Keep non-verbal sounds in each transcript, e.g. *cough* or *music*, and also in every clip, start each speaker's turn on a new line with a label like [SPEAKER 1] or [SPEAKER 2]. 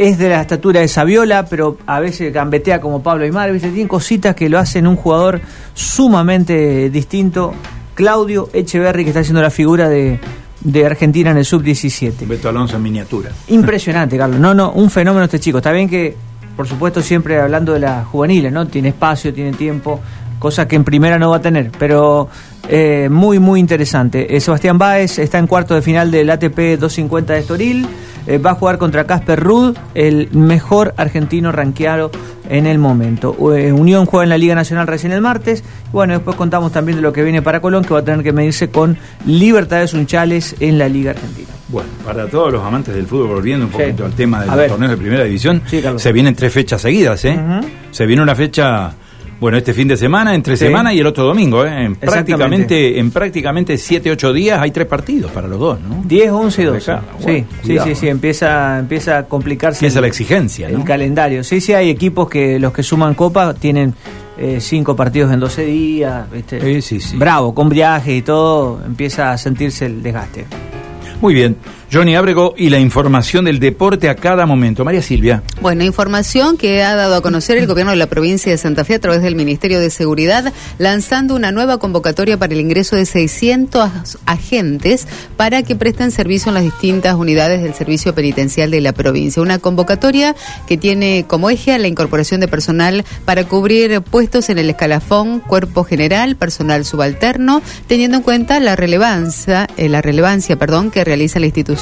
[SPEAKER 1] es de la estatura de Saviola, pero a veces gambetea como Pablo Aymar, ¿viste? tiene cositas que lo hacen un jugador sumamente distinto. Claudio Echeverry, que está haciendo la figura de, de Argentina en el sub-17.
[SPEAKER 2] Beto Alonso en miniatura.
[SPEAKER 1] Impresionante, Carlos. No, no, un fenómeno este chico. Está bien que, por supuesto, siempre hablando de las juveniles, ¿no? Tiene espacio, tiene tiempo, cosa que en primera no va a tener, pero eh, muy, muy interesante. Eh, Sebastián Báez está en cuarto de final del ATP 250 de Estoril. Eh, va a jugar contra Casper Ruud, el mejor argentino ranqueado en el momento. Eh, Unión juega en la Liga Nacional recién el martes. Bueno, después contamos también de lo que viene para Colón, que va a tener que medirse con Libertades Unchales en la Liga Argentina.
[SPEAKER 2] Bueno, para todos los amantes del fútbol, volviendo un
[SPEAKER 1] Sí.
[SPEAKER 2] poquito al tema de
[SPEAKER 1] A
[SPEAKER 2] los
[SPEAKER 1] ver.
[SPEAKER 2] torneos de primera división,
[SPEAKER 1] Sí,
[SPEAKER 2] se vienen tres fechas seguidas, ¿eh? Se viene una fecha, bueno, este fin de semana, entre
[SPEAKER 1] Sí.
[SPEAKER 2] semana y el otro domingo, ¿eh? En prácticamente, en prácticamente 7, 8 días hay tres partidos para los dos, ¿no?
[SPEAKER 1] 10, 11 y 12.
[SPEAKER 2] Acá,
[SPEAKER 1] sí,
[SPEAKER 2] bueno,
[SPEAKER 1] sí,
[SPEAKER 2] cuidado,
[SPEAKER 1] sí, sí, empieza, empieza a complicarse
[SPEAKER 2] Empieza
[SPEAKER 1] el,
[SPEAKER 2] la exigencia,
[SPEAKER 1] el calendario. Sí, sí, hay equipos que los que suman copa tienen eh, cinco partidos en 12 días. ¿viste?
[SPEAKER 2] Sí, sí, sí.
[SPEAKER 1] Bravo, con viaje y todo, empieza a sentirse el desgaste.
[SPEAKER 2] Muy bien. Johnny Ábrego y la información del deporte a cada momento. María Silvia.
[SPEAKER 3] Bueno, información que ha dado a conocer el gobierno de la provincia de Santa Fe a través del Ministerio de Seguridad, lanzando una nueva convocatoria para el ingreso de 600 agentes para que presten servicio en las distintas unidades del servicio penitencial de la provincia. Una convocatoria que tiene como eje a la incorporación de personal para cubrir puestos en el escalafón, cuerpo general, personal subalterno, teniendo en cuenta la relevancia, eh, la relevancia, perdón, que realiza la institución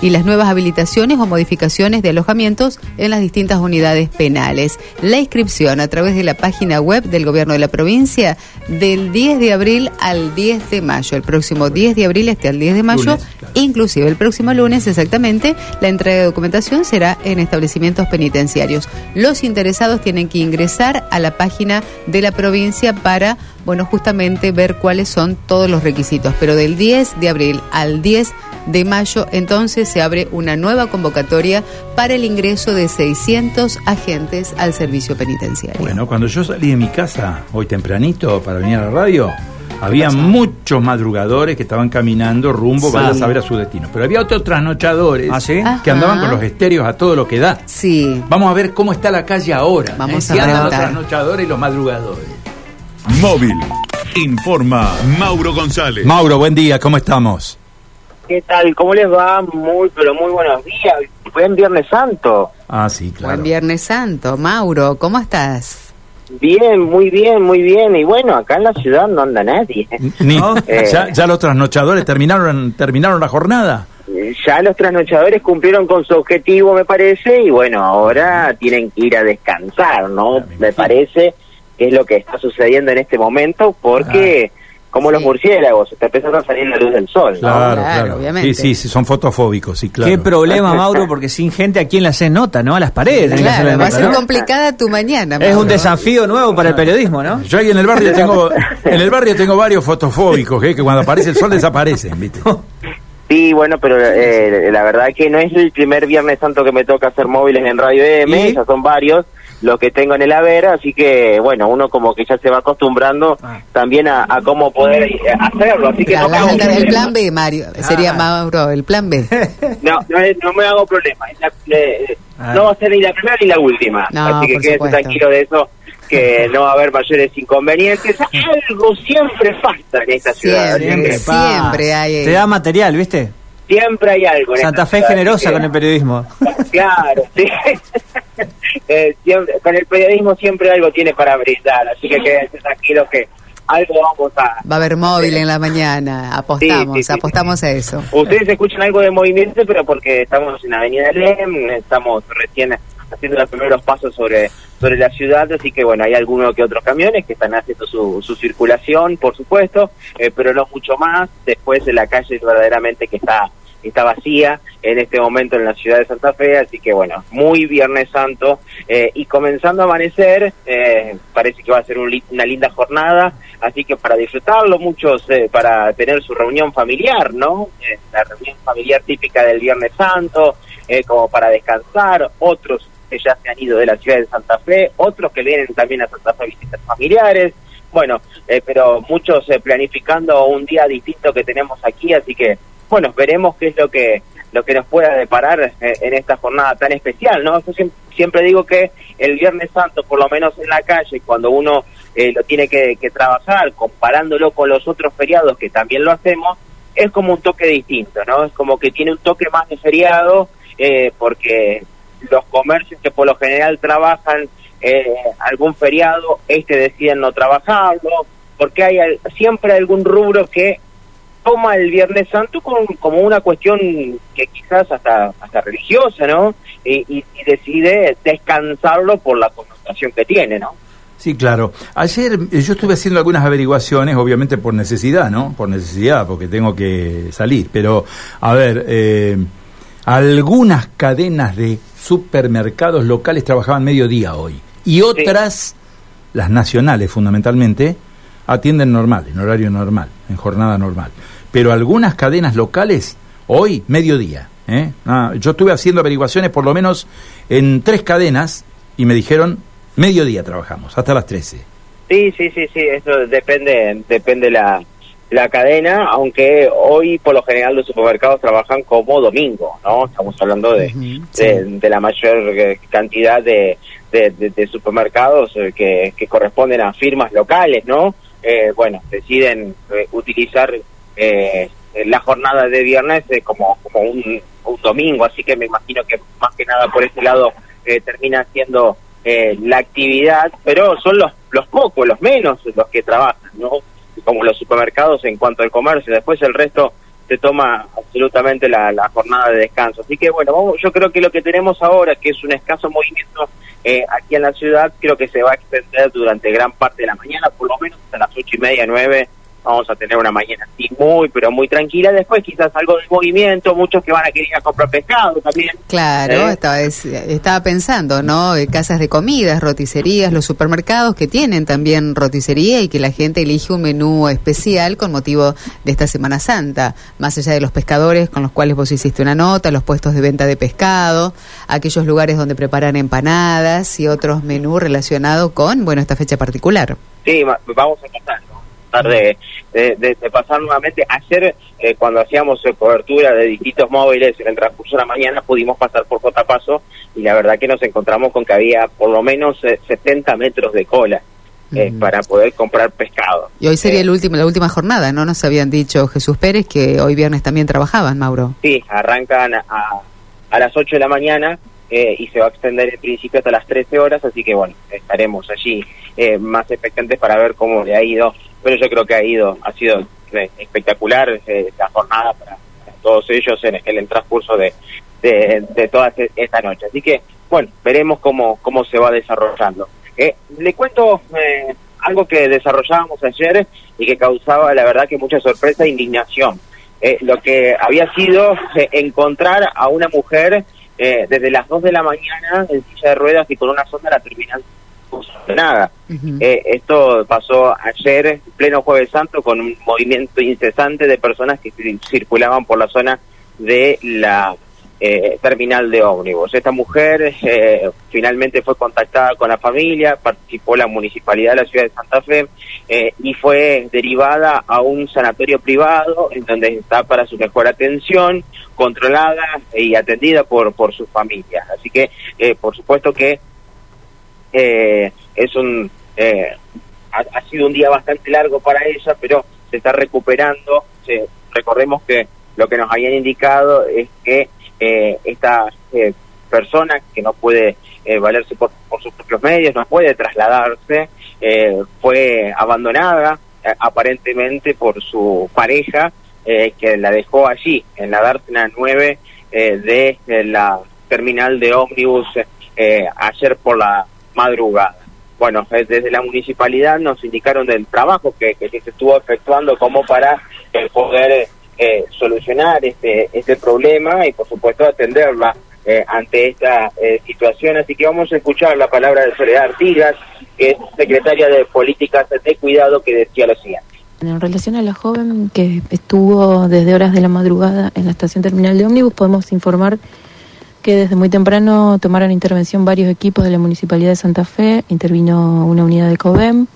[SPEAKER 3] y las nuevas habilitaciones o modificaciones de alojamientos en las distintas unidades penales. La inscripción a través de la página web del gobierno de la provincia del 10 de abril al 10 de mayo. El próximo 10 de abril hasta el 10 de mayo,
[SPEAKER 2] Lunes, claro.
[SPEAKER 3] inclusive el próximo lunes exactamente, la entrega de documentación será en establecimientos penitenciarios. Los interesados tienen que ingresar a la página de la provincia para, bueno, justamente ver cuáles son todos los requisitos. Pero del 10 de abril al 10 de mayo, entonces se abre una nueva convocatoria para el ingreso de 600 agentes al servicio penitenciario.
[SPEAKER 2] Bueno, cuando yo salí de mi casa hoy tempranito para venir a la radio, había muchos madrugadores que estaban caminando rumbo,
[SPEAKER 1] Sí.
[SPEAKER 2] van a saber a su destino. Pero había otros trasnochadores
[SPEAKER 1] ¿Ah, sí?
[SPEAKER 2] que andaban con los estéreos a todo lo que da.
[SPEAKER 3] Sí.
[SPEAKER 2] Vamos a ver cómo está la calle ahora.
[SPEAKER 3] Vamos
[SPEAKER 2] ¿eh?
[SPEAKER 3] a
[SPEAKER 2] Si andan los trasnochadores y los madrugadores.
[SPEAKER 4] Móvil. Informa Mauro González.
[SPEAKER 2] Mauro, buen día, ¿cómo estamos?
[SPEAKER 5] ¿Qué tal? ¿Cómo les va? Muy, pero muy buenos días. Buen Viernes Santo.
[SPEAKER 2] Ah, sí, claro.
[SPEAKER 3] Buen Viernes Santo. Mauro, ¿cómo estás?
[SPEAKER 5] Bien, muy bien, muy bien. Y bueno, acá en la ciudad no anda nadie.
[SPEAKER 2] Ni-
[SPEAKER 1] ¿No? *laughs* *laughs*
[SPEAKER 5] Eh.
[SPEAKER 2] ya, ya los trasnochadores terminaron, terminaron la jornada.
[SPEAKER 5] Ya los trasnochadores cumplieron con su objetivo, me parece, y bueno, ahora tienen que ir a descansar, ¿no?
[SPEAKER 2] me
[SPEAKER 5] parece que es lo que está sucediendo en este momento, porque como los murciélagos, está empezando a salir la luz del sol, ¿no?
[SPEAKER 2] Claro,
[SPEAKER 3] Claro,
[SPEAKER 2] claro.
[SPEAKER 3] obviamente.
[SPEAKER 2] Sí, sí, sí, son fotofóbicos, sí, claro.
[SPEAKER 1] Qué problema, *laughs* Mauro, porque sin gente a quién le hace nota, ¿no? A las paredes. que
[SPEAKER 3] Claro, va a ser
[SPEAKER 1] ¿no?
[SPEAKER 3] complicada tu mañana.
[SPEAKER 1] Es un desafío nuevo para el periodismo, ¿no?
[SPEAKER 2] Yo ahí en el barrio tengo, *laughs* en el barrio tengo varios fotofóbicos, ¿eh? que cuando aparece el sol desaparecen, ¿viste? *laughs*
[SPEAKER 5] Sí, bueno, pero eh, la verdad que no es el primer Viernes Santo que me toca hacer móviles en Radio M,
[SPEAKER 1] ¿Y?
[SPEAKER 5] ya son varios los que tengo en el haber, así que bueno, uno como que ya se va acostumbrando
[SPEAKER 1] Ah.
[SPEAKER 5] también a, a cómo poder eh, hacerlo, así que
[SPEAKER 3] Claro,
[SPEAKER 5] no, hago
[SPEAKER 3] el,
[SPEAKER 5] problema.
[SPEAKER 3] plan B, Mario. Sería
[SPEAKER 1] Ah.
[SPEAKER 3] Mauro, el plan B.
[SPEAKER 5] no, no, es- no me hago problema, la- eh,
[SPEAKER 1] Ah.
[SPEAKER 5] no va a ser ni la primera ni la última,
[SPEAKER 3] No,
[SPEAKER 5] así que quédese tranquilo de eso, que *laughs* no va a haber mayores inconvenientes, algo siempre falta en esta ciudad,
[SPEAKER 3] Siempre.
[SPEAKER 5] siempre,
[SPEAKER 3] Siempre hay-
[SPEAKER 1] Te da material, ¿viste?
[SPEAKER 5] siempre hay algo. en
[SPEAKER 1] Santa
[SPEAKER 5] esta
[SPEAKER 1] Fe es generosa con el periodismo.
[SPEAKER 5] Claro, *laughs* sí. Eh, siempre, con el periodismo siempre algo tiene para brindar, así que quédense tranquilos que algo vamos a...
[SPEAKER 3] Va a haber móvil en la mañana. Apostamos,
[SPEAKER 5] Sí, sí, sí,
[SPEAKER 3] apostamos a eso.
[SPEAKER 5] Ustedes escuchan algo de movimiento, pero porque estamos en Avenida Lem, estamos recién haciendo los primeros pasos sobre sobre la ciudad, así que bueno, hay algunos que otros camiones que están haciendo su, su circulación, por supuesto, eh, pero no mucho más. Después de la calle verdaderamente que está está vacía en este momento en la ciudad de Santa Fe, así que bueno, muy Viernes Santo eh, y comenzando a amanecer, eh, parece que va a ser un una linda jornada, así que para disfrutarlo, muchos eh, para tener su reunión familiar, ¿no? Eh, la reunión familiar típica del Viernes Santo, eh, como para descansar, otros que ya se han ido de la ciudad de Santa Fe, otros que vienen también a Santa Fe a visitar familiares. Bueno, eh, pero muchos eh, planificando un día distinto que tenemos aquí, así que, bueno, veremos qué es lo que lo que nos pueda deparar eh, en esta jornada tan especial, ¿no? Yo siempre, digo que el Viernes Santo, por lo menos en la calle, cuando uno eh, lo tiene que, que trabajar, comparándolo con los otros feriados que también lo hacemos, es como un toque distinto, ¿no? Es como que tiene un toque más de feriado, eh, porque los comercios que por lo general trabajan eh, algún feriado, este deciden no trabajarlo, porque hay al- siempre algún rubro que toma el Viernes Santo como, como una cuestión que quizás hasta hasta religiosa, ¿no? Y, y- y decide descansarlo por la connotación que tiene, ¿no?
[SPEAKER 2] Sí, claro. Ayer eh, yo estuve haciendo algunas averiguaciones, obviamente por necesidad, ¿no? Por necesidad, porque tengo que salir. Pero, a ver, eh, algunas cadenas de supermercados locales trabajaban mediodía hoy. Y otras, las nacionales fundamentalmente, atienden normal, en horario normal, en jornada normal. Pero algunas cadenas locales, hoy, mediodía. ¿eh? Ah, yo estuve haciendo averiguaciones por lo menos en tres cadenas y me dijeron, mediodía trabajamos, hasta las 13.
[SPEAKER 5] Sí, sí, sí, sí, eso depende, depende la, la cadena, aunque hoy por lo general los supermercados trabajan como domingo, ¿no? Estamos hablando de, de, de la mayor eh, cantidad de, de, supermercados eh, que, que corresponden a firmas locales, ¿no? Eh, bueno, deciden eh, utilizar eh, la jornada de viernes como, como un, un domingo, así que me imagino que más que nada por ese lado eh, termina siendo eh, la actividad, pero son los, los pocos, los menos los que trabajan, ¿no? Como los supermercados en cuanto al comercio, después el resto se toma absolutamente la, jornada de descanso. Así que bueno, vamos, yo creo que lo que tenemos ahora, que es un escaso movimiento eh, aquí en la ciudad, creo que se va a extender durante gran parte de la mañana, por lo menos hasta las ocho y media, nueve, vamos a tener una mañana así muy, pero muy tranquila. Después quizás algo de movimiento, muchos que van a querer ir a comprar pescado también.
[SPEAKER 3] Claro,
[SPEAKER 5] ¿Eh?
[SPEAKER 3] estaba, es- estaba pensando, ¿no? Eh, Casas de comidas, roticerías, los supermercados que tienen también roticería y que la gente elige un menú especial con motivo de esta Semana Santa, más allá de los pescadores con los cuales vos hiciste una nota, los puestos de venta de pescado, aquellos lugares donde preparan empanadas y otros menús relacionados con, bueno, esta fecha particular.
[SPEAKER 5] Sí, va- vamos a ¿no? Tratar de, de- de- de pasar nuevamente. Ayer, eh, cuando hacíamos eh, cobertura de distintos móviles en el transcurso de la mañana, pudimos pasar por Cotapaso y la verdad que nos encontramos con que había por lo menos eh, 70 metros de cola eh,
[SPEAKER 3] Ujú.
[SPEAKER 5] para poder comprar pescado.
[SPEAKER 3] Y hoy sería
[SPEAKER 5] Eh,
[SPEAKER 3] el último, la última jornada, ¿no? Nos habían dicho Jesús Pérez que hoy viernes también trabajaban, Mauro.
[SPEAKER 5] Sí, arrancan a, a las 8 de la mañana eh, y se va a extender en principio hasta las 13 horas, así que bueno, estaremos allí eh, más expectantes para ver cómo le ha ido, pero yo creo que ha ido, ha sido espectacular eh, la jornada para, todos ellos en, el transcurso de, de, de toda este- esta noche. Así que bueno, veremos cómo, cómo se va desarrollando. Eh, le cuento eh, algo que desarrollábamos ayer y que causaba la verdad que mucha sorpresa e indignación eh, lo que había sido eh, encontrar a una mujer eh, desde las 2 de la mañana en silla de ruedas y con una sonda la terminal nada. Eh, esto pasó ayer, en pleno Jueves Santo, con un movimiento incesante de personas que cir- circulaban por la zona de la eh, terminal de ómnibus. Esta mujer eh, finalmente fue contactada con la familia, participó la municipalidad de la ciudad de Santa Fe eh, y fue derivada a un sanatorio privado en donde está para su mejor atención, controlada y atendida por, por su familia. Así que, eh, por supuesto que eh, es un eh, ha, ha sido un día bastante largo para ella, pero se está recuperando. Se- recordemos que lo que nos habían indicado es que eh, esta eh, persona que no puede eh, valerse por, por sus propios medios, no puede trasladarse, eh, fue abandonada aparentemente por su pareja que la dejó allí, en la Dársena 9 eh, de, de la terminal de ómnibus ayer por la madrugada. Bueno, eh, desde la municipalidad nos indicaron del trabajo que, que se estuvo efectuando como para eh, poder eh, solucionar este, este problema y por supuesto atenderla eh, ante esta eh, situación. Así que vamos a escuchar la palabra de Soledad Artigas, que es secretaria de Políticas de Cuidado, que decía lo siguiente.
[SPEAKER 6] En relación a la joven que estuvo desde horas de la madrugada en la estación terminal de ómnibus, podemos informar que desde muy temprano tomaron intervención varios equipos de la Municipalidad de Santa Fe, intervino una unidad de COVEM,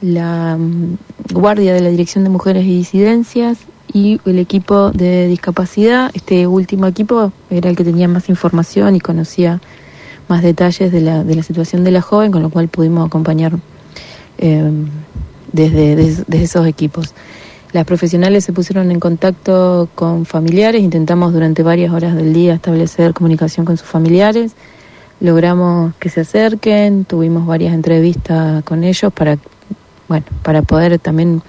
[SPEAKER 6] la mm, guardia de la Dirección de Mujeres y Disidencias y el equipo de discapacidad. Este último equipo era el que tenía más información y conocía más detalles de la, de la situación de la joven, con lo cual pudimos acompañar eh, desde, des- desde esos equipos. Las profesionales se pusieron en contacto con familiares, intentamos durante varias horas del día establecer comunicación con sus familiares, logramos que se acerquen, tuvimos varias entrevistas con ellos para, bueno, para poder también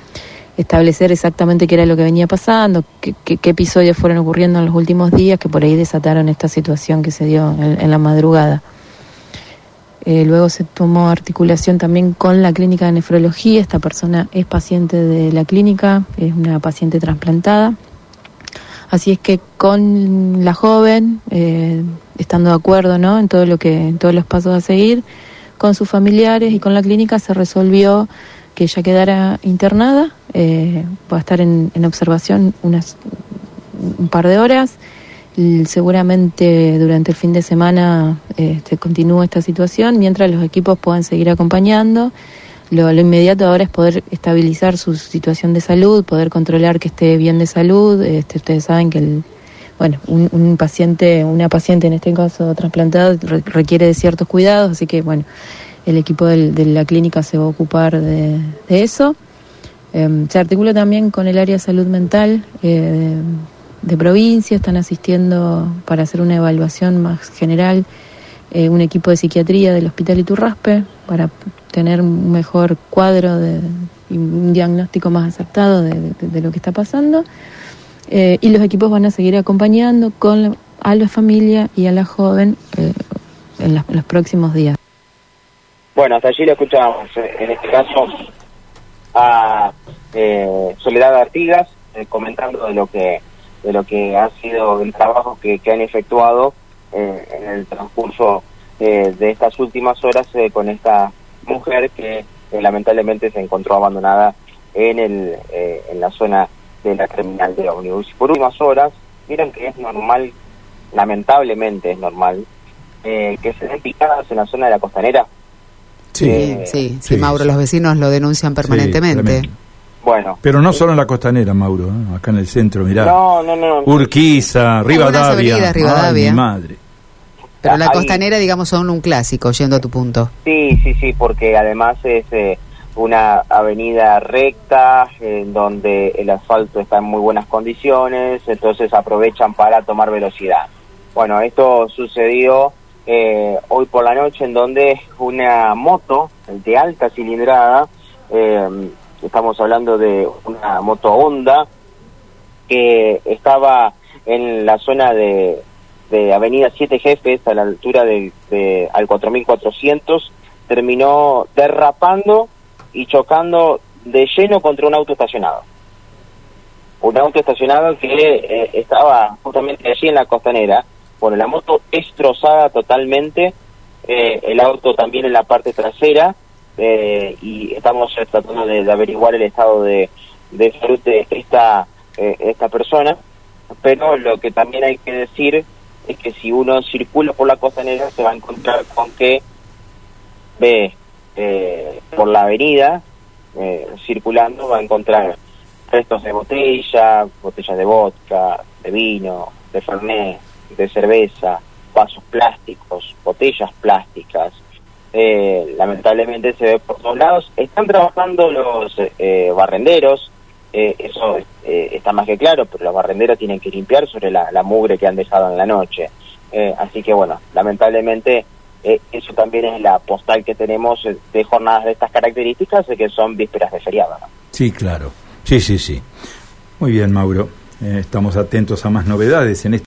[SPEAKER 6] establecer exactamente qué era lo que venía pasando, qué, qué- qué episodios fueron ocurriendo en los últimos días que por ahí desataron esta situación que se dio en, en la madrugada. Eh, luego se tomó articulación también con la clínica de nefrología. Esta persona es paciente de la clínica, es una paciente trasplantada. Así es que con la joven, eh, estando de acuerdo ¿no? en todo lo que, en todos los pasos a seguir, con sus familiares y con la clínica se resolvió que ella quedara internada, eh, va a estar en, en observación unas un par de horas. Seguramente durante el fin de semana se continúa esta situación, mientras los equipos puedan seguir acompañando. Lo, lo inmediato ahora es poder estabilizar su situación de salud, poder controlar que esté bien de salud. Este, ustedes saben que el, bueno, un, un paciente, una paciente en este caso trasplantada re- requiere de ciertos cuidados, así que bueno, el equipo del- de la clínica se va a ocupar de, eso. Eh, se articula también con el área de salud mental eh, de, provincia, están asistiendo para hacer una evaluación más general eh, un equipo de psiquiatría del Hospital Iturraspe para tener un mejor cuadro de, y un diagnóstico más acertado de, lo que está pasando. Eh, y los equipos van a seguir acompañando con a la familia y a la joven eh, en, en los próximos días.
[SPEAKER 5] Bueno, hasta allí lo escuchábamos, eh, en este caso a eh, Soledad Artigas comentando de lo que de lo que ha sido el trabajo que, que han efectuado eh, en el transcurso eh, de estas últimas horas eh, con esta mujer que eh, lamentablemente se encontró abandonada en el eh, en la zona de la terminal de ómnibus. Por últimas horas, miren que es normal, lamentablemente es normal, eh, que se den picadas en la zona de la costanera.
[SPEAKER 3] Sí,
[SPEAKER 5] Eh,
[SPEAKER 3] sí, sí,
[SPEAKER 2] sí,
[SPEAKER 3] Mauro,
[SPEAKER 2] sí.
[SPEAKER 3] los vecinos lo denuncian permanentemente.
[SPEAKER 5] Bueno,
[SPEAKER 2] Pero no solo en la costanera, Mauro, ¿eh? acá en el centro, mirá.
[SPEAKER 5] no, no, no.
[SPEAKER 2] Urquiza, Rivadavia.
[SPEAKER 3] avenidas, Rivadavia.
[SPEAKER 2] Ay, mi madre.
[SPEAKER 3] Pero la
[SPEAKER 5] Ahí-
[SPEAKER 3] costanera, digamos, son un clásico, yendo a tu punto.
[SPEAKER 5] Sí, sí, sí, porque además es eh, una avenida recta en donde el asfalto está en muy buenas condiciones, entonces aprovechan para tomar velocidad. Bueno, esto sucedió eh, hoy por la noche en donde una moto de alta cilindrada, eh, estamos hablando de una moto Honda, que estaba en la zona de, de Avenida Siete Jefes, a la altura de, de- al 4400, terminó derrapando y chocando de lleno contra un auto estacionado. Un auto estacionado que eh, estaba justamente allí en la costanera. Bueno, la moto destrozada totalmente, eh, el auto también en la parte trasera, eh, y estamos tratando de, de averiguar el estado de, de salud de esta, eh, esta persona. Pero lo que también hay que decir es que si uno circula por la costanera se va a encontrar con que ve eh, por la avenida eh, circulando va a encontrar restos de botella, botellas de vodka, de vino, de fernet, de cerveza, vasos plásticos, botellas plásticas. Eh, lamentablemente se ve por todos lados. Están trabajando los eh, barrenderos, eh, eso eh, está más que claro, pero los barrenderos tienen que limpiar sobre la, mugre que han dejado en la noche. Así que bueno, lamentablemente eso también es la postal que tenemos de jornadas de estas características, que son vísperas de feriado.
[SPEAKER 2] Sí, claro. Sí, sí, sí. Muy bien, Mauro. Estamos atentos a más novedades en este